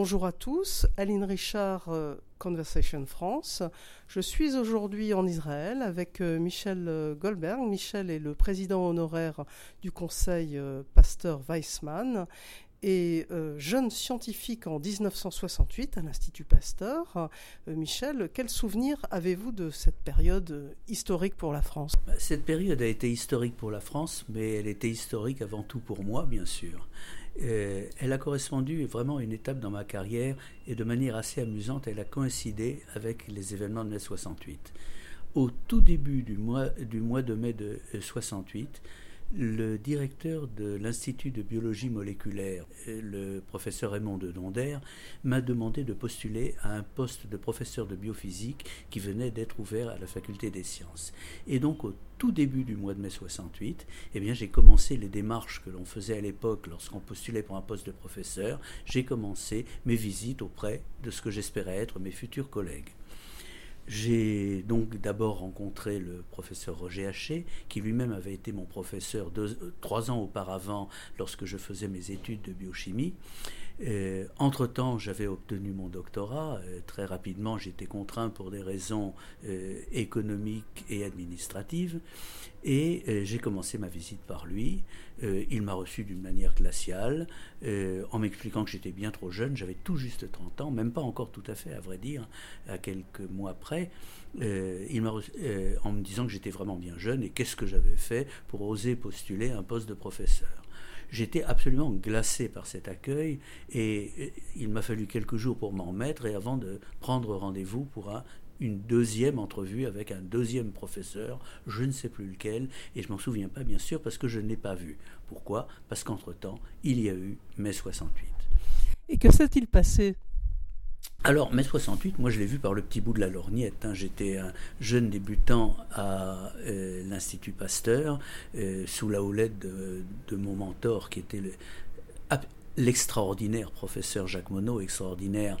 Bonjour à tous, Aline Richard, euh, Conversation France. Je suis aujourd'hui en Israël avec euh, Michel euh, Goldberg. Michel est le président honoraire du conseil Pasteur Weissmann et jeune scientifique en 1968 à l'Institut Pasteur. Michel, quel souvenir avez-vous de cette période historique pour la France? Bah, Cette période a été historique pour la France, mais elle était historique avant tout pour moi, bien sûr. Euh, elle a correspondu vraiment à une étape dans ma carrière et de manière assez amusante, elle a coïncidé avec les événements de mai 68. Au tout début du mois de mai de 68, le directeur de l'Institut de biologie moléculaire, euh, le professeur Raymond de Donder, m'a demandé de postuler à un poste de professeur de biophysique qui venait d'être ouvert à la faculté des sciences. Et donc au tout début du mois de mai 68, eh bien j'ai commencé les démarches que l'on faisait à l'époque lorsqu'on postulait pour un poste de professeur. J'ai commencé mes visites auprès de ce que j'espérais être mes futurs collègues. J'ai donc d'abord rencontré le professeur Roger Haché, qui lui-même avait été mon professeur trois ans auparavant lorsque je faisais mes études de biochimie. Euh, entre-temps, j'avais obtenu mon doctorat. Euh, très rapidement, j'étais contraint pour des raisons euh, économiques et administratives. Et j'ai commencé ma visite par lui. il m'a reçu d'une manière glaciale, en m'expliquant que j'étais bien trop jeune. J'avais tout juste 30 ans, même pas encore tout à fait, à vrai dire, à quelques mois près. il m'a en me disant que j'étais vraiment bien jeune et qu'est-ce que j'avais fait pour oser postuler un poste de professeur. J'étais absolument glacé par cet accueil et il m'a fallu quelques jours pour m'en mettre et avant de prendre rendez-vous pour une deuxième entrevue avec un deuxième professeur, je ne sais plus lequel, et je m'en souviens pas bien sûr parce que je ne l'ai pas vu. Pourquoi? Parce qu'entre-temps, il y a eu mai 68. Et que s'est-il passé? Alors, mai 68, moi je l'ai vu par le petit bout de la lorgnette. Hein. J'étais un jeune débutant à euh, l'Institut Pasteur, euh, sous la houlette de, mon mentor qui était l'extraordinaire professeur Jacques Monod, extraordinaire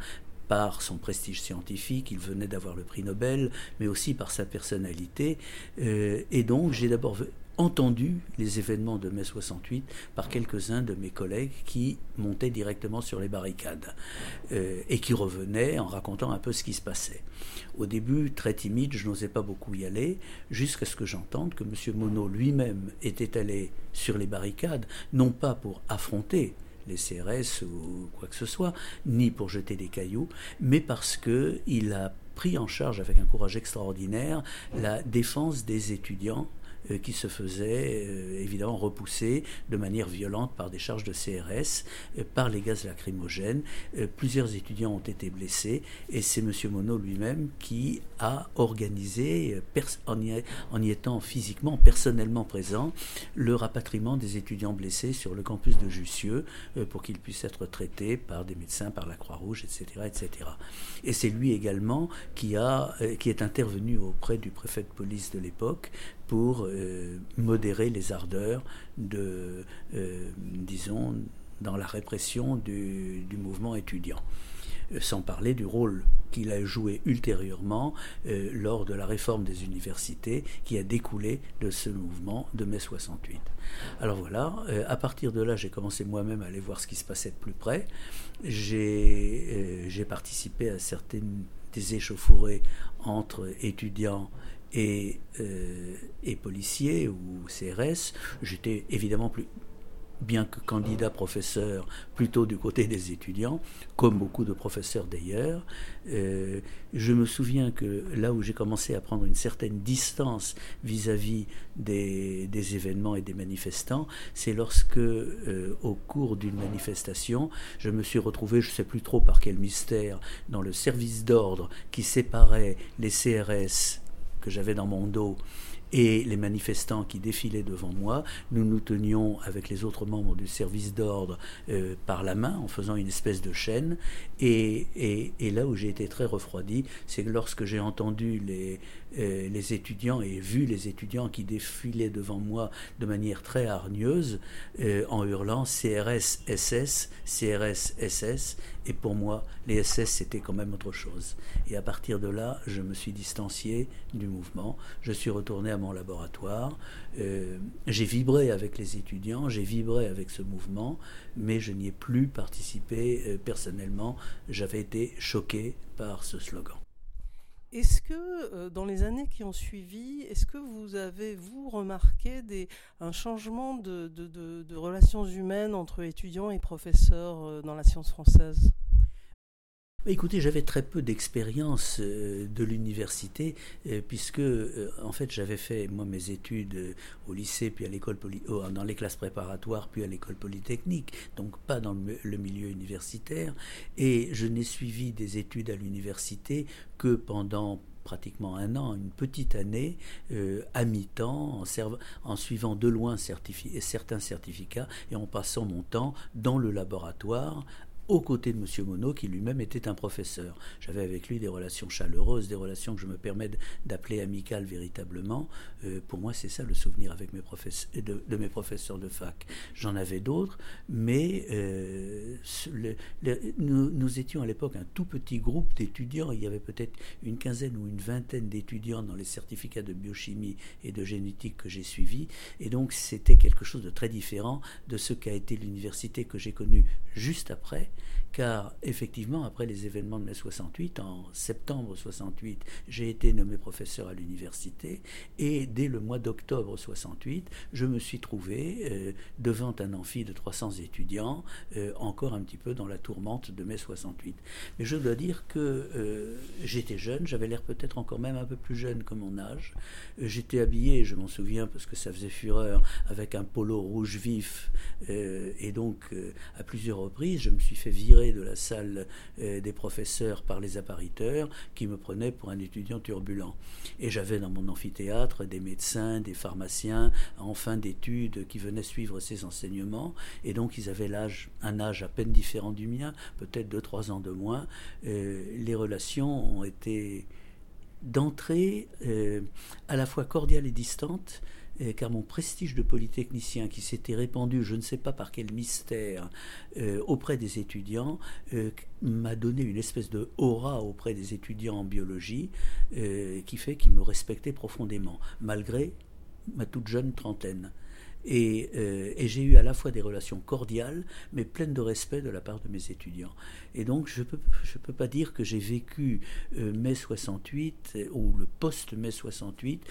par son prestige scientifique, il venait d'avoir le prix Nobel, mais aussi par sa personnalité. Euh, et donc j'ai d'abord entendu les événements de mai 68 par quelques-uns de mes collègues qui montaient directement sur les barricades euh, et qui revenaient en racontant un peu ce qui se passait. Au début, très timide, je n'osais pas beaucoup y aller, jusqu'à ce que j'entende que M. Monod lui-même était allé sur les barricades, non pas pour affronter les CRS ou quoi que ce soit, ni pour jeter des cailloux, mais parce qu'il a pris en charge avec un courage extraordinaire la défense des étudiants qui se faisait euh, évidemment repousser de manière violente par des charges de CRS, euh, par les gaz lacrymogènes. plusieurs étudiants ont été blessés et c'est M. Monod lui-même qui a organisé, en y, en y étant physiquement, personnellement présent, le rapatriement des étudiants blessés sur le campus de Jussieu pour qu'ils puissent être traités par des médecins, par la Croix-Rouge, etc., etc. Et c'est lui également qui, a, qui est intervenu auprès du préfet de police de l'époque pour euh, modérer les ardeurs de, euh, disons, dans la répression du, mouvement étudiant. Euh, sans parler du rôle qu'il a joué ultérieurement lors de la réforme des universités qui a découlé de ce mouvement de mai 68. Alors voilà, à partir de là, j'ai commencé moi-même à aller voir ce qui se passait de plus près. J'ai participé à certaines des échauffourées entre étudiants et, euh, policier ou CRS. J'étais évidemment plus, bien que candidat professeur, plutôt du côté des étudiants, comme beaucoup de professeurs d'ailleurs. Euh, je me souviens que là où j'ai commencé à prendre une certaine distance vis-à-vis des, des, événements et des manifestants, c'est lorsque, euh, au cours d'une manifestation, je me suis retrouvé, je ne sais plus trop par quel mystère, dans le service d'ordre qui séparait les CRS que j'avais dans mon dos et les manifestants qui défilaient devant moi, nous nous tenions avec les autres membres du service d'ordre euh, par la main en faisant une espèce de chaîne. Et, là où j'ai été très refroidi, c'est que lorsque j'ai entendu les, les étudiants et vu les étudiants qui défilaient devant moi de manière très hargneuse en hurlant CRS SS, CRS SS. Et pour moi, les SS, c'était quand même autre chose. Et à partir de là, je me suis distancié du mouvement. Je suis retourné à mon laboratoire. j'ai vibré avec les étudiants, j'ai vibré avec ce mouvement, mais je n'y ai plus participé personnellement. J'avais été choqué par ce slogan. Est-ce que euh, dans les années qui ont suivi, est-ce que vous avez, vous, remarqué un changement de, de, relations humaines entre étudiants et professeurs euh, dans la science française? Écoutez, j'avais très peu d'expérience euh, de l'université, puisque en fait j'avais fait moi mes études au lycée, puis à l'école dans les classes préparatoires, puis à l'école polytechnique, donc pas dans le milieu universitaire, et je n'ai suivi des études à l'université que pendant pratiquement un an, une petite année, euh, à mi-temps, en, suivant de loin certains certificats et en passant mon temps dans le laboratoire aux côtés de M. Monod, qui lui-même était un professeur. J'avais avec lui des relations chaleureuses, des relations que je me permets d'appeler amicales véritablement. Euh, pour moi, c'est ça le souvenir avec mes de, mes professeurs de fac. J'en avais d'autres, mais euh, nous, étions à l'époque un tout petit groupe d'étudiants. Il y avait peut-être une quinzaine ou une vingtaine d'étudiants dans les certificats de biochimie et de génétique que j'ai suivis. Et donc, c'était quelque chose de très différent de ce qu'a été l'université que j'ai connue juste après car effectivement, après les événements de mai 68, en septembre 68, j'ai été nommé professeur à l'université, et dès le mois d'octobre 68, je me suis trouvé euh, devant un amphi de 300 étudiants, euh, encore un petit peu dans la tourmente de mai 68. Mais je dois dire que euh, j'étais jeune, j'avais l'air peut-être encore même un peu plus jeune que mon âge. j'étais habillé, je m'en souviens parce que ça faisait fureur, avec un polo rouge vif, et donc à plusieurs reprises, je me suis fait virer de la salle euh, des professeurs par les appariteurs qui me prenaient pour un étudiant turbulent. Et j'avais dans mon amphithéâtre des médecins, des pharmaciens en fin d'études qui venaient suivre ces enseignements. Et donc ils avaient un âge à peine différent du mien, peut-être deux, trois ans de moins. Euh, les relations ont été d'entrée euh, à la fois cordiales et car mon prestige de polytechnicien qui s'était répandu, je ne sais pas par quel mystère, euh, auprès des étudiants, euh, m'a donné une espèce de aura auprès des étudiants en biologie euh, qui fait qu'ils me respectaient profondément, malgré ma toute jeune trentaine. Euh, et, j'ai eu à la fois des relations cordiales, mais pleines de respect de la part de mes étudiants. Et donc, je ne peux, pas dire que j'ai vécu euh, mai 68 euh, ou le post-mai 68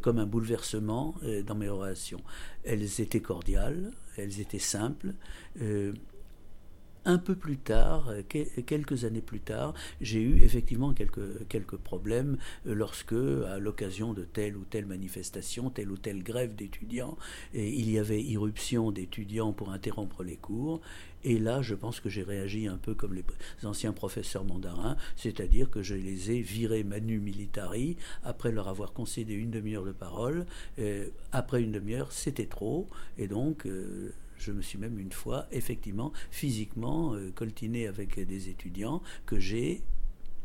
comme un bouleversement dans mes relations. Elles étaient cordiales, elles étaient simples un peu plus tard, euh, quelques années plus tard, j'ai eu effectivement quelques, problèmes euh, lorsque, à l'occasion de telle ou telle manifestation, telle ou telle grève d'étudiants, il y avait irruption d'étudiants pour interrompre les cours. Et là, je pense que j'ai réagi un peu comme les anciens professeurs mandarins, c'est-à-dire que je les ai virés manu militari après leur avoir concédé une demi-heure de parole. Euh, après une demi-heure, c'était trop, et donc je me suis même une fois, effectivement, physiquement euh, coltiné avec des étudiants que j'ai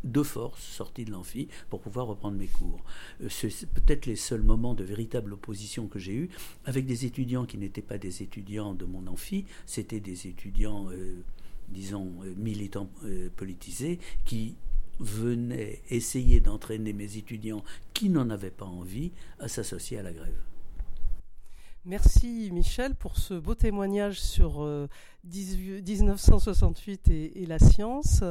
de force sorti de l'amphi pour pouvoir reprendre mes cours. Euh, c'est peut-être les seuls moments de véritable opposition que j'ai eu avec des étudiants qui n'étaient pas des étudiants de mon amphi, c'était des étudiants, euh, disons, militants politisés qui venaient essayer d'entraîner mes étudiants qui n'en avaient pas envie à s'associer à la grève. Merci Michel pour ce beau témoignage sur 1968 euh, et, la science.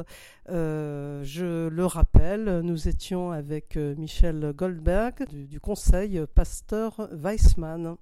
Euh, je le rappelle, nous étions avec euh, Michel Goldberg du, du conseil Pasteur Weissmann.